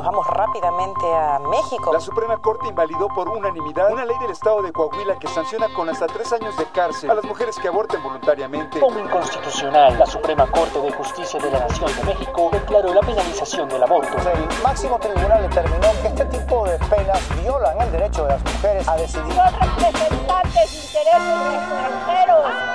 Nos vamos rápidamente a México. La Suprema Corte invalidó por unanimidad una ley del Estado de Coahuila que sanciona con hasta tres años de cárcel a las mujeres que aborten voluntariamente. Como inconstitucional, la Suprema Corte de Justicia de la Nación de México declaró la penalización del aborto. El máximo tribunal determinó que este tipo de penas violan el derecho de las mujeres a decidir. Los representantes de intereses extranjeros.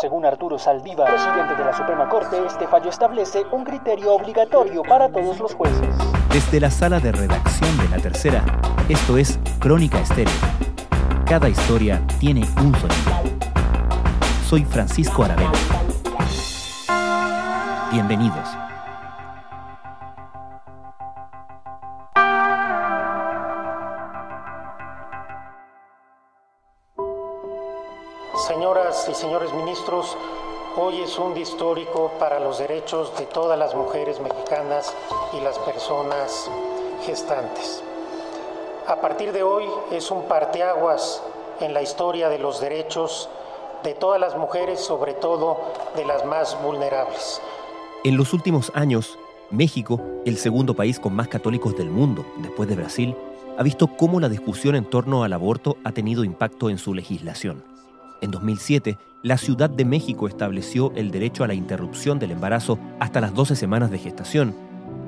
Según Arturo Saldívar, presidente de la Suprema Corte, este fallo establece un criterio obligatorio para todos los jueces. Desde la sala de redacción de la tercera, esto es Crónica Estéreo. Cada historia tiene un sonido. Soy Francisco Aravena. Bienvenidos. Es un histórico para los derechos de todas las mujeres mexicanas y las personas gestantes. A partir de hoy es un parteaguas en la historia de los derechos de todas las mujeres, sobre todo de las más vulnerables. En los últimos años, México, el segundo país con más católicos del mundo, después de Brasil, ha visto cómo la discusión en torno al aborto ha tenido impacto en su legislación. En 2007, la Ciudad de México estableció el derecho a la interrupción del embarazo hasta las 12 semanas de gestación,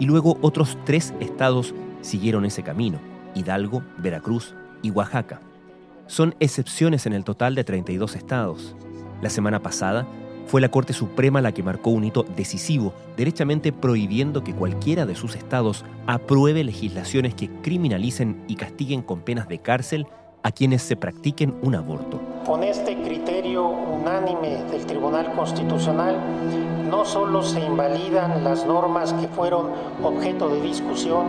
y luego otros tres estados siguieron ese camino, Hidalgo, Veracruz y Oaxaca. Son excepciones en el total de 32 estados. La semana pasada fue la Corte Suprema la que marcó un hito decisivo, derechamente prohibiendo que cualquiera de sus estados apruebe legislaciones que criminalicen y castiguen con penas de cárcel a quienes se practiquen un aborto. Con este criterio unánime del Tribunal Constitucional, no solo se invalidan las normas que fueron objeto de discusión,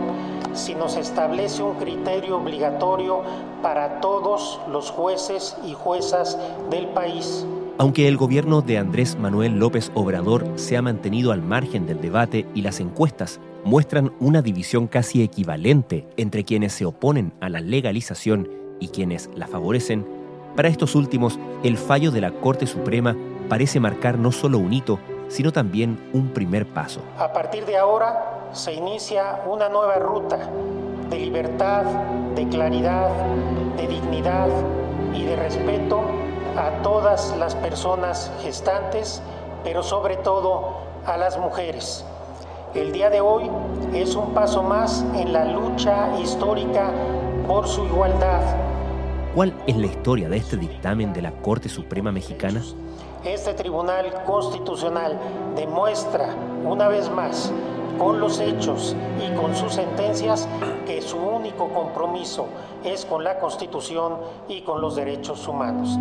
sino se establece un criterio obligatorio para todos los jueces y juezas del país. Aunque el gobierno de Andrés Manuel López Obrador se ha mantenido al margen del debate y las encuestas muestran una división casi equivalente entre quienes se oponen a la legalización y quienes la favorecen, para estos últimos el fallo de la Corte Suprema parece marcar no solo un hito, sino también un primer paso. A partir de ahora se inicia una nueva ruta de libertad, de claridad, de dignidad y de respeto a todas las personas gestantes, pero sobre todo a las mujeres. El día de hoy es un paso más en la lucha histórica por su igualdad. ¿Cuál es la historia de este dictamen de la Corte Suprema Mexicana? Este Tribunal Constitucional demuestra una vez más con los hechos y con sus sentencias que su único compromiso es con la Constitución y con los derechos humanos.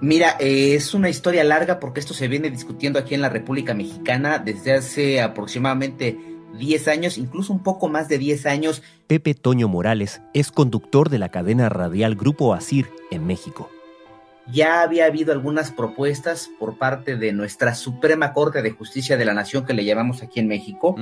Mira, eh, es una historia larga porque esto se viene discutiendo aquí en la República Mexicana desde hace aproximadamente 10 años, incluso un poco más de 10 años. Pepe Toño Morales es conductor de la cadena radial Grupo Asir en México. Ya había habido algunas propuestas por parte de nuestra Suprema Corte de Justicia de la Nación que le llamamos aquí en México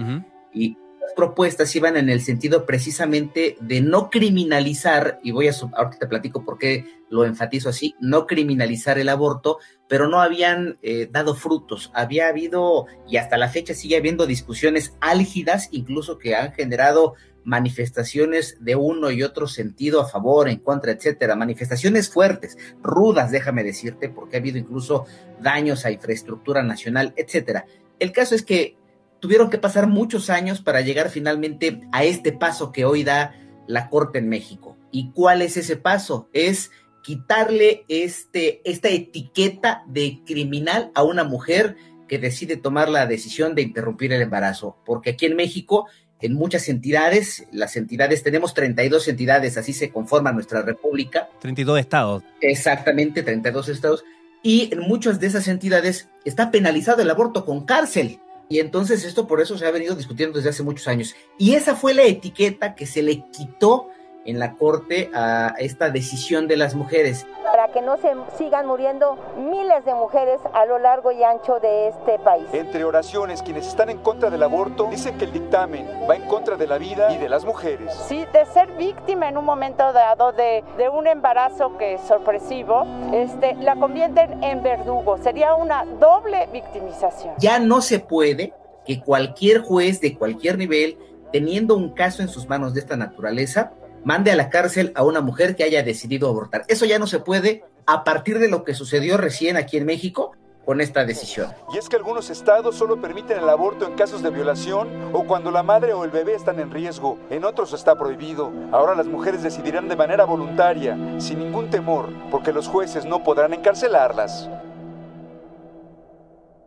y propuestas iban en el sentido precisamente de no criminalizar, y voy a, ahorita te platico por qué lo enfatizo así, no criminalizar el aborto, pero no habían eh, dado frutos. Había habido, y hasta la fecha sigue habiendo discusiones álgidas, incluso que han generado manifestaciones de uno y otro sentido a favor, en contra, etcétera, manifestaciones fuertes, rudas, déjame decirte, porque ha habido incluso daños a infraestructura nacional, etcétera. El caso es que tuvieron que pasar muchos años para llegar finalmente a este paso que hoy da la Corte en México. ¿Y cuál es ese paso? Es quitarle este, esta etiqueta de criminal a una mujer que decide tomar la decisión de interrumpir el embarazo. Porque aquí en México, en muchas entidades, las entidades, tenemos 32 entidades, así se conforma nuestra república. 32 estados. Exactamente, 32 estados. Y en muchas de esas entidades está penalizado el aborto con cárcel. Y entonces esto por eso se ha venido discutiendo desde hace muchos años. Y esa fue la etiqueta que se le quitó en la corte a esta decisión de las mujeres. Para que no se sigan muriendo miles de mujeres a lo largo y ancho de este país. Entre oraciones, quienes están en contra del aborto dicen que el dictamen va en contra de la vida y de las mujeres. Sí, de ser víctima en un momento dado de, de un embarazo que es sorpresivo, este, la convierten en verdugo. Sería una doble victimización. Ya no se puede que cualquier juez de cualquier nivel, teniendo un caso en sus manos de esta naturaleza, mande a la cárcel a una mujer que haya decidido abortar. Eso ya no se puede a partir de lo que sucedió recién aquí en México con esta decisión. Y es que algunos estados solo permiten el aborto en casos de violación o cuando la madre o el bebé están en riesgo. En otros está prohibido. Ahora las mujeres decidirán de manera voluntaria, sin ningún temor, porque los jueces no podrán encarcelarlas.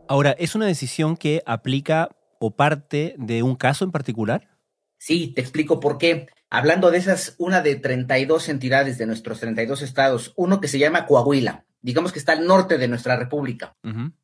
Ahora, ¿es una decisión que aplica o parte de un caso en particular? Sí, te explico por qué. Hablando de esas, una de 32 entidades de nuestros 32 estados, uno que se llama Coahuila, digamos que está al norte de nuestra república.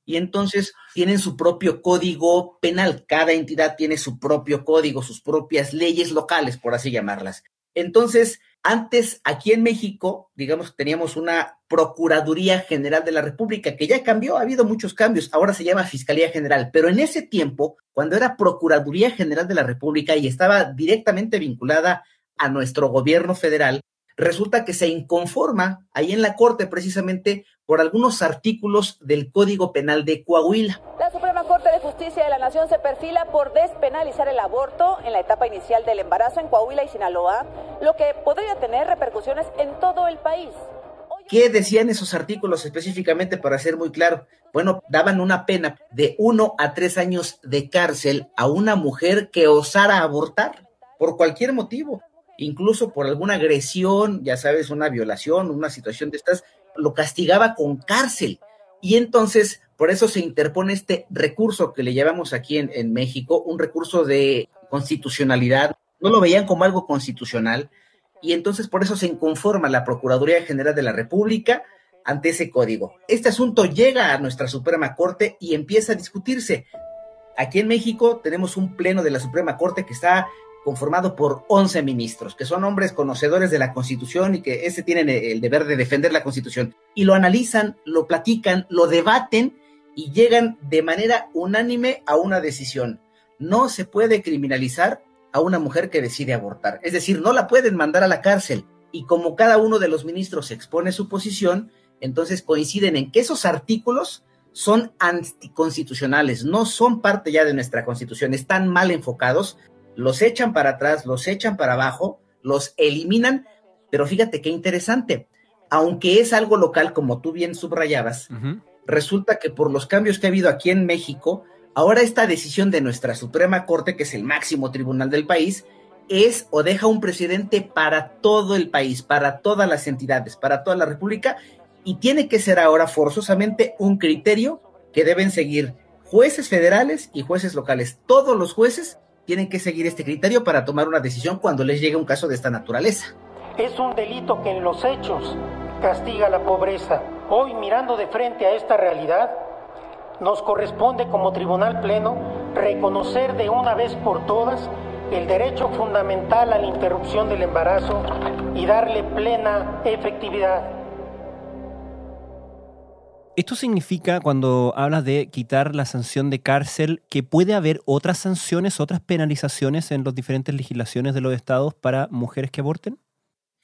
Y entonces tienen su propio código penal. Cada entidad tiene su propio código, sus propias leyes locales, por así llamarlas. Entonces, antes, aquí en México, digamos, teníamos una Procuraduría General de la República, que ya cambió, ha habido muchos cambios, ahora se llama Fiscalía General, pero en ese tiempo, cuando era Procuraduría General de la República y estaba directamente vinculada a nuestro gobierno federal, resulta que se inconforma ahí en la Corte precisamente por algunos artículos del Código Penal de Coahuila. La Corte de Justicia de la Nación se perfila por despenalizar el aborto en la etapa inicial del embarazo en Coahuila y Sinaloa, lo que podría tener repercusiones en todo el país. ¿Qué decían esos artículos específicamente para ser muy claro? Bueno, daban una pena de uno a tres años de cárcel a una mujer que osara abortar por cualquier motivo incluso por alguna agresión, ya sabes, una violación, una situación de estas, lo castigaba con cárcel. Y entonces, por eso se interpone este recurso que le llamamos aquí en, en México, un recurso de constitucionalidad. No lo veían como algo constitucional. Y entonces por eso se inconforma la Procuraduría General de la República ante ese código. Este asunto llega a nuestra Suprema Corte y empieza a discutirse. Aquí en México tenemos un pleno de la Suprema Corte que está conformado por 11 ministros, que son hombres conocedores de la Constitución y que ese tienen el deber de defender la Constitución. Y lo analizan, lo platican, lo debaten y llegan de manera unánime a una decisión. No se puede criminalizar a una mujer que decide abortar. Es decir, no la pueden mandar a la cárcel. Y como cada uno de los ministros expone su posición, entonces coinciden en que esos artículos son anticonstitucionales, no son parte ya de nuestra constitución, están mal enfocados los echan para atrás, los echan para abajo, los eliminan, pero fíjate qué interesante, aunque es algo local, como tú bien subrayabas, resulta que por los cambios que ha habido aquí en México, ahora esta decisión de nuestra Suprema Corte, que es el máximo tribunal del país, es o deja un presidente para todo el país, para todas las entidades, para toda la República, y tiene que ser ahora forzosamente un criterio que deben seguir jueces federales y jueces locales. Todos los jueces tienen que seguir este criterio para tomar una decisión cuando les llegue un caso de esta naturaleza. Es un delito que en los hechos castiga la pobreza. Hoy, mirando de frente a esta realidad, nos corresponde como Tribunal Pleno reconocer de una vez por todas el derecho fundamental a la interrupción del embarazo y darle plena efectividad. ¿Esto significa, cuando hablas de quitar la sanción de cárcel, que puede haber otras sanciones, otras penalizaciones en las diferentes legislaciones de los estados para mujeres que aborten?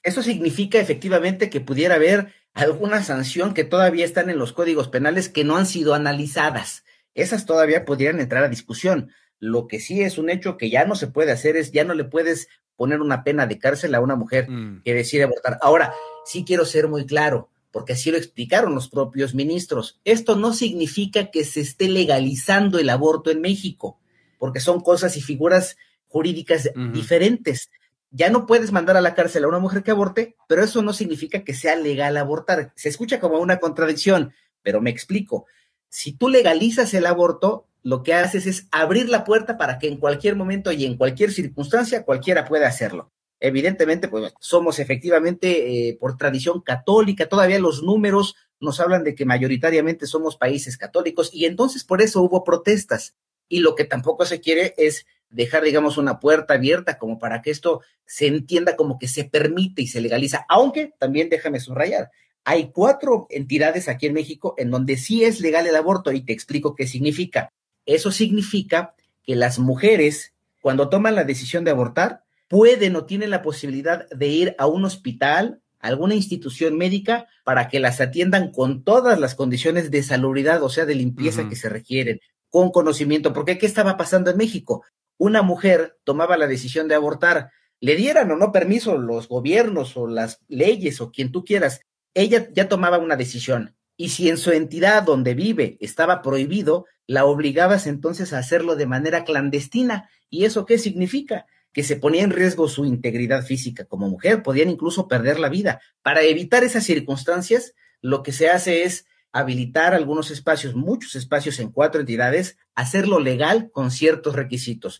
Eso significa efectivamente que pudiera haber alguna sanción que todavía están en los códigos penales que no han sido analizadas. Esas todavía podrían entrar a discusión. Lo que sí es un hecho que ya no se puede hacer es, ya no le puedes poner una pena de cárcel a una mujer mm. que decide abortar. Ahora, sí quiero ser muy claro porque así lo explicaron los propios ministros. Esto no significa que se esté legalizando el aborto en México, porque son cosas y figuras jurídicas diferentes. Ya no puedes mandar a la cárcel a una mujer que aborte, pero eso no significa que sea legal abortar. Se escucha como una contradicción, pero me explico. Si tú legalizas el aborto, lo que haces es abrir la puerta para que en cualquier momento y en cualquier circunstancia cualquiera pueda hacerlo. Evidentemente, pues somos efectivamente eh, por tradición católica, todavía los números nos hablan de que mayoritariamente somos países católicos y entonces por eso hubo protestas. Y lo que tampoco se quiere es dejar, digamos, una puerta abierta como para que esto se entienda como que se permite y se legaliza, aunque también déjame subrayar, hay cuatro entidades aquí en México en donde sí es legal el aborto y te explico qué significa. Eso significa que las mujeres, cuando toman la decisión de abortar, pueden o tienen la posibilidad de ir a un hospital, a alguna institución médica, para que las atiendan con todas las condiciones de salubridad, o sea, de limpieza que se requieren, con conocimiento. Porque ¿qué estaba pasando en México? Una mujer tomaba la decisión de abortar, le dieran o no permiso los gobiernos o las leyes o quien tú quieras, ella ya tomaba una decisión. Y si en su entidad donde vive estaba prohibido, la obligabas entonces a hacerlo de manera clandestina. ¿Y eso qué significa? Que se ponía en riesgo su integridad física como mujer, podían incluso perder la vida. Para evitar esas circunstancias, lo que se hace es habilitar algunos espacios, muchos espacios en cuatro entidades, hacerlo legal con ciertos requisitos.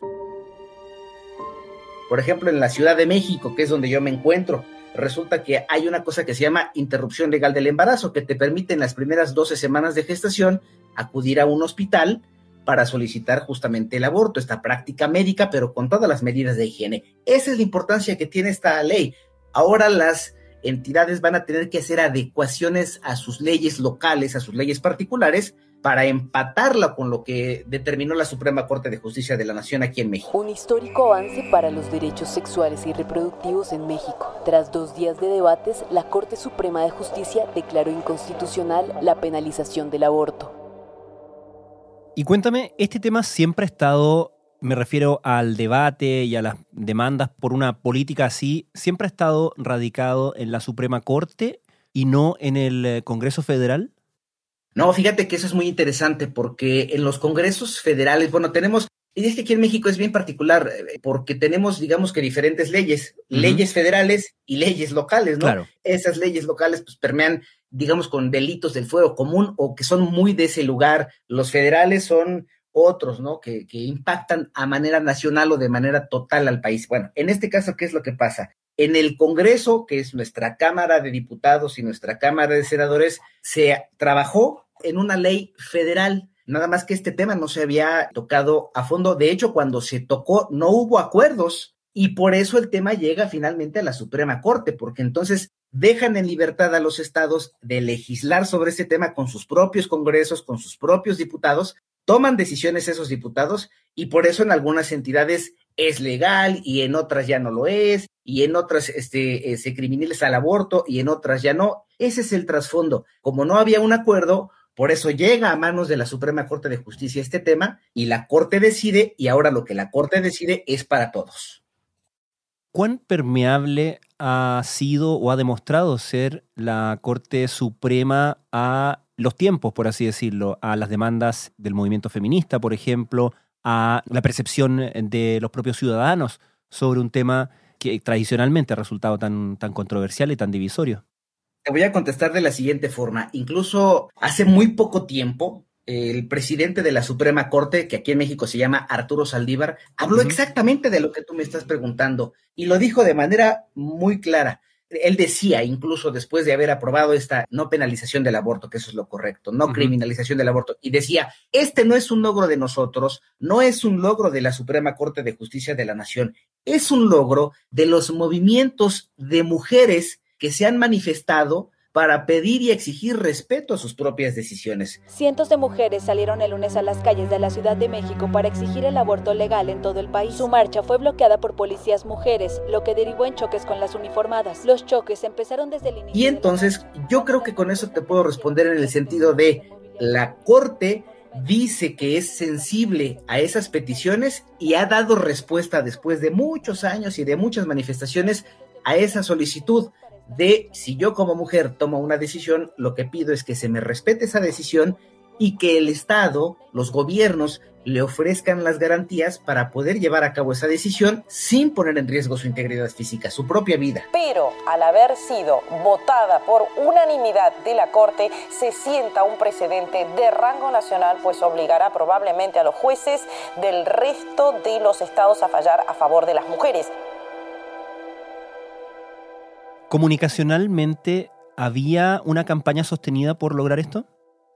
Por ejemplo, en la Ciudad de México, que es donde yo me encuentro, resulta que hay una cosa que se llama interrupción legal del embarazo, que te permite en las primeras 12 semanas de gestación acudir a un hospital para solicitar justamente el aborto, esta práctica médica, pero con todas las medidas de higiene. Esa es la importancia que tiene esta ley. Ahora las entidades van a tener que hacer adecuaciones a sus leyes locales, a sus leyes particulares, para empatarla con lo que determinó la Suprema Corte de Justicia de la Nación aquí en México. Un histórico avance para los derechos sexuales y reproductivos en México. Tras dos días de debates, la Corte Suprema de Justicia declaró inconstitucional la penalización del aborto. Y cuéntame, ¿este tema siempre ha estado, me refiero al debate y a las demandas por una política así, siempre ha estado radicado en la Suprema Corte y no en el eh, Congreso Federal? No, fíjate que eso es muy interesante porque en los congresos federales, bueno, tenemos, y es que aquí en México es bien particular eh, porque tenemos, digamos que diferentes leyes, leyes federales y leyes locales, ¿no? Claro. Esas leyes locales pues permean, digamos, con delitos del fuego común o que son muy de ese lugar. Los federales son otros, ¿no? Que, que impactan a manera nacional o de manera total al país. Bueno, en este caso, ¿qué es lo que pasa? En el Congreso, que es nuestra Cámara de Diputados y nuestra Cámara de Senadores, se trabajó en una ley federal. Nada más que este tema no se había tocado a fondo. De hecho, cuando se tocó, no hubo acuerdos y por eso el tema llega finalmente a la Suprema Corte, porque entonces dejan en libertad a los estados de legislar sobre este tema con sus propios congresos, con sus propios diputados, toman decisiones esos diputados y por eso en algunas entidades es legal y en otras ya no lo es y en otras este, eh, se criminaliza el aborto y en otras ya no. Ese es el trasfondo. Como no había un acuerdo, por eso llega a manos de la Suprema Corte de Justicia este tema y la Corte decide y ahora lo que la Corte decide es para todos. ¿Cuán permeable ha sido o ha demostrado ser la Corte Suprema a los tiempos, por así decirlo, a las demandas del movimiento feminista, por ejemplo, a la percepción de los propios ciudadanos sobre un tema que tradicionalmente ha resultado tan, tan controversial y tan divisorio? Te voy a contestar de la siguiente forma. Incluso hace muy poco tiempo, el presidente de la Suprema Corte, que aquí en México se llama Arturo Saldívar, habló exactamente de lo que tú me estás preguntando y lo dijo de manera muy clara. Él decía, incluso después de haber aprobado esta no penalización del aborto, que eso es lo correcto, no criminalización del aborto, y decía, este no es un logro de nosotros, no es un logro de la Suprema Corte de Justicia de la Nación, es un logro de los movimientos de mujeres que se han manifestado para pedir y exigir respeto a sus propias decisiones. Cientos de mujeres salieron el lunes a las calles de la Ciudad de México para exigir el aborto legal en todo el país. Su marcha fue bloqueada por policías mujeres, lo que derivó en choques con las uniformadas. Los choques empezaron desde el inicio. Y entonces, yo creo que con eso te puedo responder en el sentido de la Corte dice que es sensible a esas peticiones y ha dado respuesta después de muchos años y de muchas manifestaciones a esa solicitud de si yo como mujer tomo una decisión, lo que pido es que se me respete esa decisión y que el Estado, los gobiernos, le ofrezcan las garantías para poder llevar a cabo esa decisión sin poner en riesgo su integridad física, su propia vida. Pero al haber sido votada por unanimidad de la Corte, se sienta un precedente de rango nacional, pues obligará probablemente a los jueces del resto de los estados a fallar a favor de las mujeres. ¿Comunicacionalmente había una campaña sostenida por lograr esto?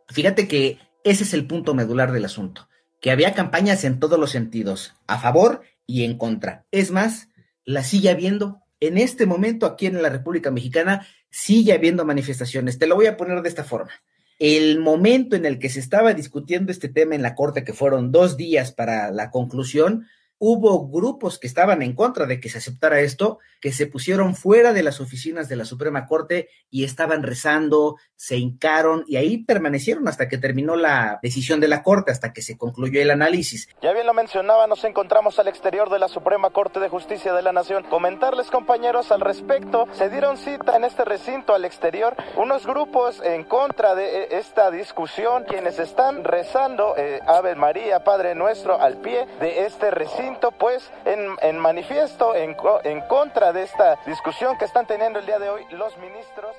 Fíjate que ese es el punto medular del asunto, que había campañas en todos los sentidos, a favor y en contra. Es más, la sigue habiendo. En este momento aquí en la República Mexicana sigue habiendo manifestaciones. Te lo voy a poner de esta forma. El momento en el que se estaba discutiendo este tema en la Corte, que fueron dos días para la conclusión, hubo grupos que estaban en contra de que se aceptara esto, que se pusieron fuera de las oficinas de la Suprema Corte y estaban rezando, se hincaron y ahí permanecieron hasta que terminó la decisión de la Corte, hasta que se concluyó el análisis. Ya bien lo mencionaba, nos encontramos al exterior de la Suprema Corte de Justicia de la Nación. Comentarles, compañeros, al respecto, se dieron cita en este recinto al exterior unos grupos en contra de eh, esta discusión, quienes están rezando eh, Ave María, Padre Nuestro, al pie de este recinto pues en, manifiesto en, en contra de esta discusión que están teniendo el día de hoy los ministros.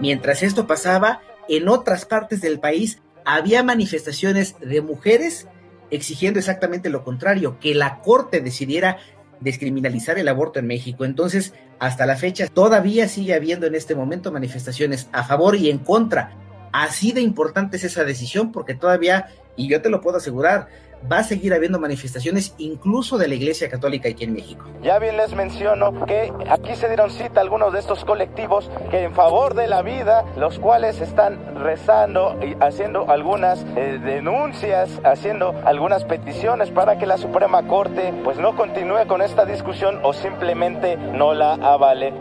Mientras esto pasaba, en otras partes del país había manifestaciones de mujeres exigiendo exactamente lo contrario, que la Corte decidiera descriminalizar el aborto en México. Entonces, hasta la fecha, todavía sigue habiendo en este momento manifestaciones a favor y en contra. Así de importante es esa decisión porque todavía, y yo te lo puedo asegurar, va a seguir habiendo manifestaciones incluso de la Iglesia Católica aquí en México. Ya bien les menciono que aquí se dieron cita algunos de estos colectivos que en favor de la vida, los cuales están rezando y haciendo algunas eh, denuncias, haciendo algunas peticiones para que la Suprema Corte pues no continúe con esta discusión o simplemente no la avale.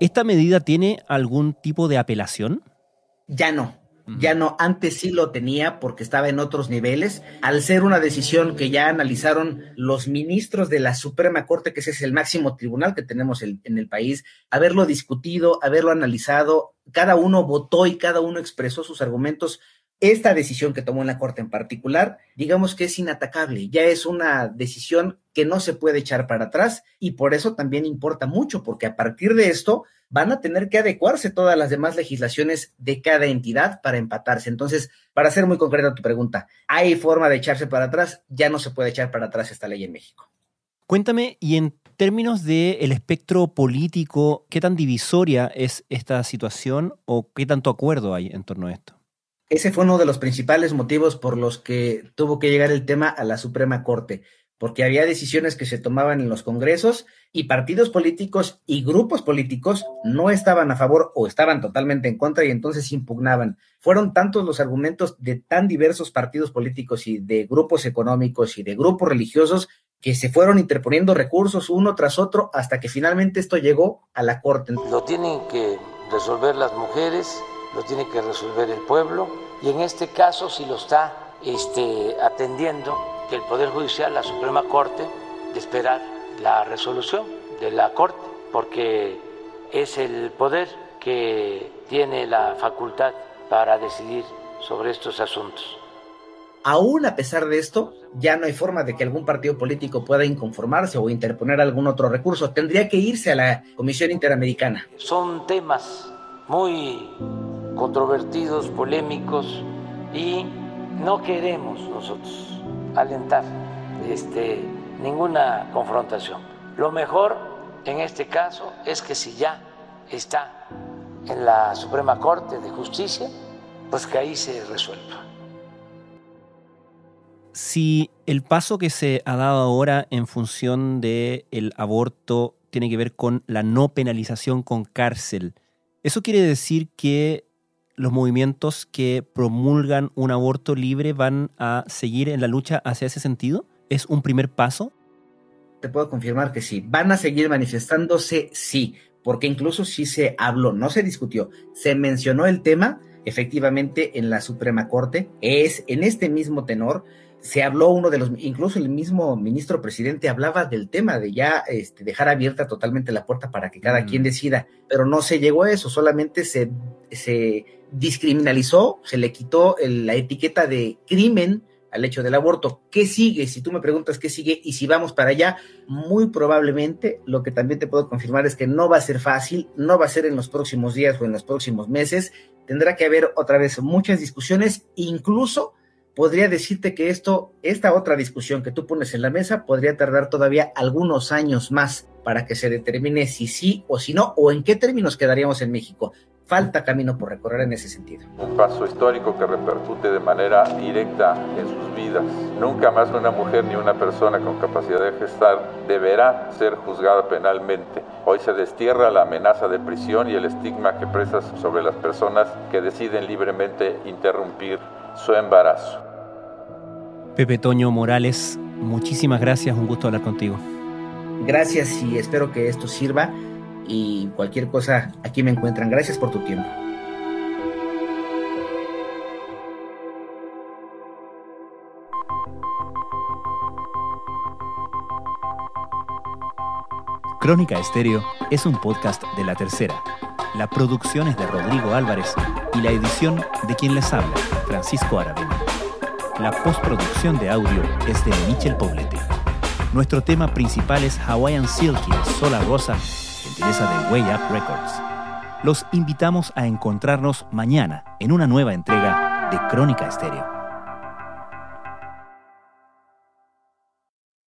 ¿Esta medida tiene algún tipo de apelación? Ya no. Ya no, antes sí lo tenía porque estaba en otros niveles. Al ser una decisión que ya analizaron los ministros de la Suprema Corte, que ese es el máximo tribunal que tenemos en el país, haberlo discutido, haberlo analizado, cada uno votó y cada uno expresó sus argumentos esta decisión que tomó en la Corte en particular, digamos que es inatacable, ya es una decisión que no se puede echar para atrás y por eso también importa mucho, porque a partir de esto van a tener que adecuarse todas las demás legislaciones de cada entidad para empatarse. Entonces, para ser muy concreta tu pregunta, ¿hay forma de echarse para atrás? Ya no se puede echar para atrás esta ley en México. Cuéntame, y en términos del el espectro político, ¿qué tan divisoria es esta situación o qué tanto acuerdo hay en torno a esto? Ese fue uno de los principales motivos por los que tuvo que llegar el tema a la Suprema Corte, porque había decisiones que se tomaban en los congresos y partidos políticos y grupos políticos no estaban a favor o estaban totalmente en contra y entonces impugnaban. Fueron tantos los argumentos de tan diversos partidos políticos y de grupos económicos y de grupos religiosos que se fueron interponiendo recursos uno tras otro hasta que finalmente esto llegó a la Corte. Lo tienen que resolver las mujeres lo tiene que resolver el pueblo y en este caso si lo está este, atendiendo que el Poder Judicial, la Suprema Corte, de esperar la resolución de la Corte, porque es el poder que tiene la facultad para decidir sobre estos asuntos. Aún a pesar de esto, ya no hay forma de que algún partido político pueda inconformarse o interponer algún otro recurso. Tendría que irse a la Comisión Interamericana. Son temas muy controvertidos, polémicos y no queremos nosotros alentar este, ninguna confrontación. Lo mejor en este caso es que si ya está en la Suprema Corte de Justicia, pues que ahí se resuelva. Si el paso que se ha dado ahora en función del el aborto tiene que ver con la no penalización con cárcel, ¿eso quiere decir que los movimientos que promulgan un aborto libre van a seguir en la lucha hacia ese sentido? ¿Es un primer paso? Te puedo confirmar que sí. ¿Van a seguir manifestándose? Sí, porque incluso si se habló, no se discutió, se mencionó el tema efectivamente en la Suprema Corte, es en este mismo tenor, se habló uno de los, incluso el mismo ministro presidente hablaba del tema de ya este, dejar abierta totalmente la puerta para que cada quien decida, pero no se llegó a eso, solamente se, se discriminalizó, se le quitó la etiqueta de crimen al hecho del aborto. ¿Qué sigue? Si tú me preguntas qué sigue y si vamos para allá, muy probablemente lo que también te puedo confirmar es que no va a ser fácil, no va a ser en los próximos días o en los próximos meses. Tendrá que haber otra vez muchas discusiones, incluso podría decirte que esto, esta otra discusión que tú pones en la mesa, podría tardar todavía algunos años más para que se determine si sí o si no, o en qué términos quedaríamos en México. Falta camino por recorrer en ese sentido. Un paso histórico que repercute de manera directa en sus vidas. Nunca más una mujer ni una persona con capacidad de gestar deberá ser juzgada penalmente. Hoy se destierra la amenaza de prisión y el estigma que presa sobre las personas que deciden libremente interrumpir su embarazo. Pepe Toño Morales, muchísimas gracias, un gusto hablar contigo. Gracias y espero que esto sirva y cualquier cosa aquí me encuentran. Gracias por tu tiempo. Crónica Estéreo es un podcast de La Tercera. La producción es de Rodrigo Álvarez y la edición de quien les habla, Francisco Aravena. La postproducción de audio es de Michel Poblete. Nuestro tema principal es Hawaiian Silky de Sola Rosa, gentileza de Way Up Records. Los invitamos a encontrarnos mañana en una nueva entrega de Crónica Estéreo.